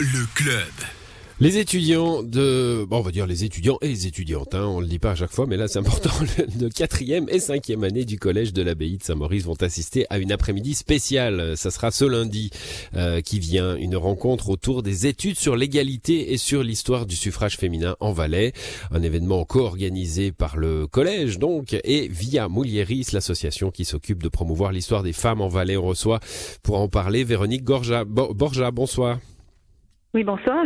Le club. Les étudiants de, bon, on va dire les étudiants et les étudiantes, hein, on le dit pas à chaque fois, mais là c'est important, de quatrième et cinquième année du collège de l'abbaye de Saint-Maurice vont assister à une après-midi spéciale. Ça sera ce lundi euh, qui vient, une rencontre autour des études sur l'égalité et sur l'histoire du suffrage féminin en Valais, un événement co-organisé par le collège donc et via Moulieris, l'association qui s'occupe de promouvoir l'histoire des femmes en Valais. On reçoit pour en parler Véronique Gorja. Borja, bonsoir. Oui, bonsoir.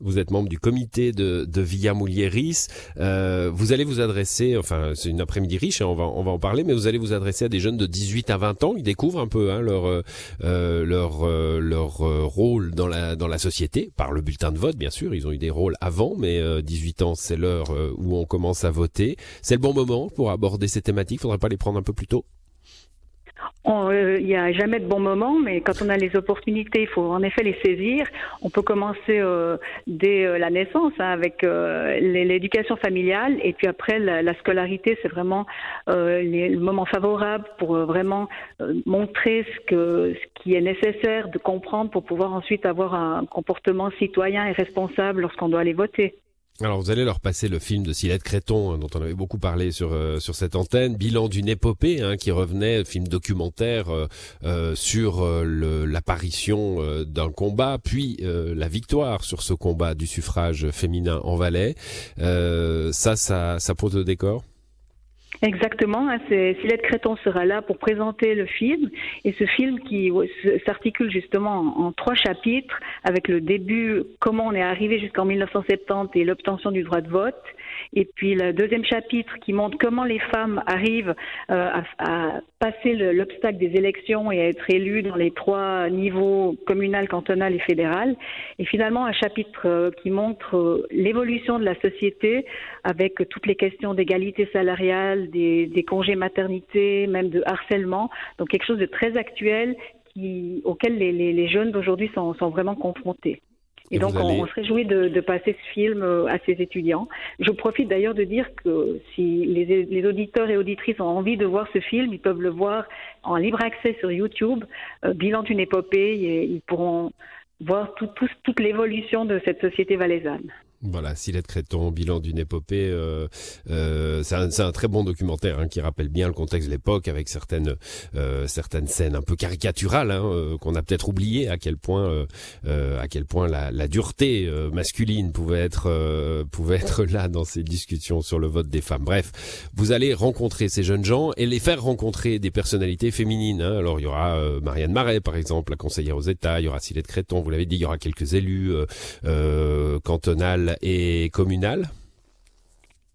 Vous êtes membre du comité de, de Villa Moulieris. Euh, vous allez vous adresser, enfin c'est une après-midi riche, hein, on, va, on va en parler, mais vous allez vous adresser à des jeunes de 18 à 20 ans. Ils découvrent un peu hein, leur euh, euh leur euh, leur euh, rôle dans la dans la société par le bulletin de vote, bien sûr. Ils ont eu des rôles avant, mais 18 ans c'est l'heure où on commence à voter. C'est le bon moment pour aborder ces thématiques. Faudrait pas les prendre un peu plus tôt? euh, il n'y a jamais de bon moment, mais quand on a les opportunités, il faut en effet les saisir. On peut commencer euh, dès euh, la naissance hein, avec l'éducation familiale, et puis après la, scolarité, c'est vraiment le moment favorable pour vraiment montrer ce, que, ce qui est nécessaire de comprendre pour pouvoir ensuite avoir un comportement citoyen et responsable lorsqu'on doit aller voter. Alors vous allez leur passer le film de Silette Créton hein, dont on avait beaucoup parlé sur euh, sur cette antenne, bilan d'une épopée hein, qui revenait, film documentaire euh, euh sur l'apparition d'un combat, puis la victoire sur ce combat du suffrage féminin en Valais. ça, ça, ça pose le décor? Exactement, hein, Silette Créton sera là pour présenter le film. Et ce film qui s'articule justement en, trois chapitres avec le début, comment on est arrivé jusqu'en 1970 et l'obtention du droit de vote, et puis le deuxième chapitre qui montre comment les femmes arrivent euh, à, passer l'obstacle des élections et à être élues dans les trois niveaux communal, cantonal et fédéral. Et finalement un chapitre euh, qui montre euh, l'évolution de la société avec toutes les questions d'égalité salariale, des, congés maternité, même de harcèlement. Donc quelque chose de très actuel auquel les, jeunes d'aujourd'hui sont vraiment confrontés. Et, donc, on, se réjouit de, de, passer ce film euh, à ces étudiants. Je profite d'ailleurs de dire que si les, les, auditeurs et auditrices ont envie de voir ce film, ils peuvent le voir en libre accès sur YouTube, euh, bilan d'une épopée, et ils pourront voir tout, tout, toute l'évolution de cette société valaisanne. Voilà, Silette Créton, bilan d'une épopée. Euh, euh, c'est un, très bon documentaire hein, qui rappelle bien le contexte de l'époque avec certaines euh, certaines scènes un peu caricaturales hein, euh, qu'on a peut-être oublié à quel point euh, à quel point la, la dureté masculine pouvait être pouvait être là dans ces discussions sur le vote des femmes. Bref, vous allez rencontrer ces jeunes gens et les faire rencontrer des personnalités féminines. Hein. Alors il y aura Marianne Marais par exemple, la conseillère aux États. Il y aura Silette Créton. Vous l'avez dit, il y aura quelques élus cantonales et communale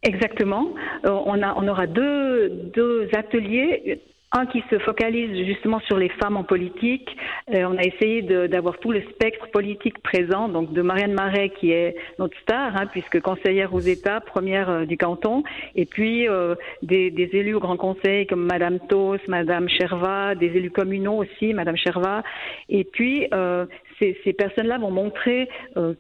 Exactement. Euh, on, a, on aura deux, deux ateliers un qui se focalise justement sur les femmes en politique. Euh, on a essayé d'avoir tout le spectre politique présent, donc de Marianne Marais qui est notre star, hein, puisque conseillère aux États, première euh, du canton, et puis euh, des, des, élus au Grand Conseil comme Madame Tos, Madame Cherva, des élus communaux aussi, Madame Cherva, et puis ces, ces personnes-là vont montrer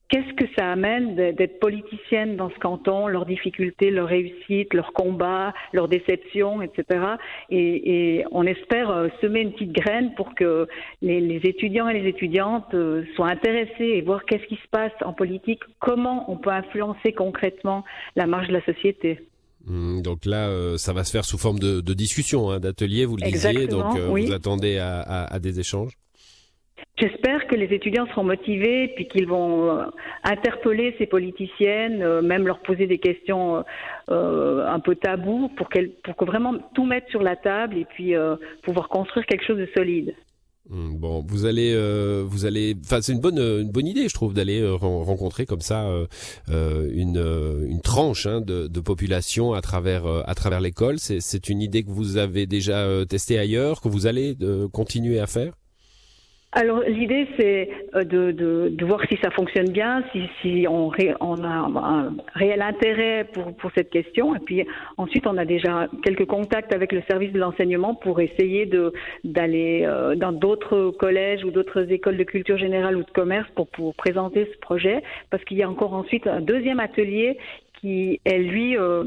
qu'est-ce que ça amène d'être politicienne dans ce canton, leurs difficultés, leurs réussites, leurs combats, leurs déceptions, etc. Et, et on espère euh, semer une petite graine pour que les, étudiants et les étudiantes euh, soient intéressés et voir qu'est-ce qui se passe en politique, comment on peut influencer concrètement la marche de la société. Mmh, donc là, euh, ça va se faire sous forme de, discussion, hein, d'atelier, vous le disiez, donc vous attendez à des échanges J'espère que les étudiants seront motivés puis qu'ils vont euh, interpeller ces politiciennes, euh, même leur poser des questions euh, un peu tabous pour, qu'elles, pour que vraiment tout mettre sur la table et puis pouvoir construire quelque chose de solide. Hmm, bon, vous allez, vous allez, enfin c'est une bonne, une bonne idée, je trouve, d'aller rencontrer comme ça une, une tranche hein, de, de, population à travers, à travers l'école. C'est, c'est une idée que vous avez déjà testée ailleurs, que vous allez continuer à faire? Alors l'idée c'est euh, de, de, de, voir si ça fonctionne bien, si, si on, on, a un réel intérêt pour, pour cette question. Et puis ensuite on a déjà quelques contacts avec le service de l'enseignement pour essayer d'aller euh, dans d'autres collèges ou d'autres écoles de culture générale ou de commerce pour, pour présenter ce projet. Parce qu'il y a encore ensuite un deuxième atelier qui est lui euh,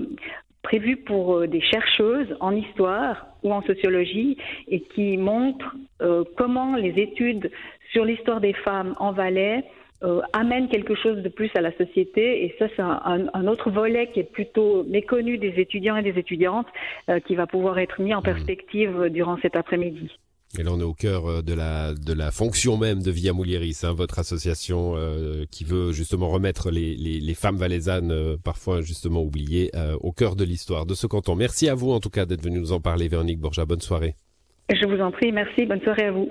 prévu pour euh, des chercheuses en histoire ou en sociologie et qui montre euh, comment les études sur l'histoire des femmes en Valais euh, amène quelque chose de plus à la société. Et ça, c'est un, autre volet qui est plutôt méconnu des étudiants et des étudiantes, euh, qui va pouvoir être mis en mmh. perspective durant cet après-midi. Et là, on est au cœur euh, de la de la fonction même de Via Mulieris, hein, votre association qui veut justement remettre les, les, femmes valaisannes, parfois justement oubliées, au cœur de l'histoire de ce canton. Merci à vous en tout cas d'être venu nous en parler, Véronique Borja. Bonne soirée. Je vous en prie, merci. Bonne soirée à vous.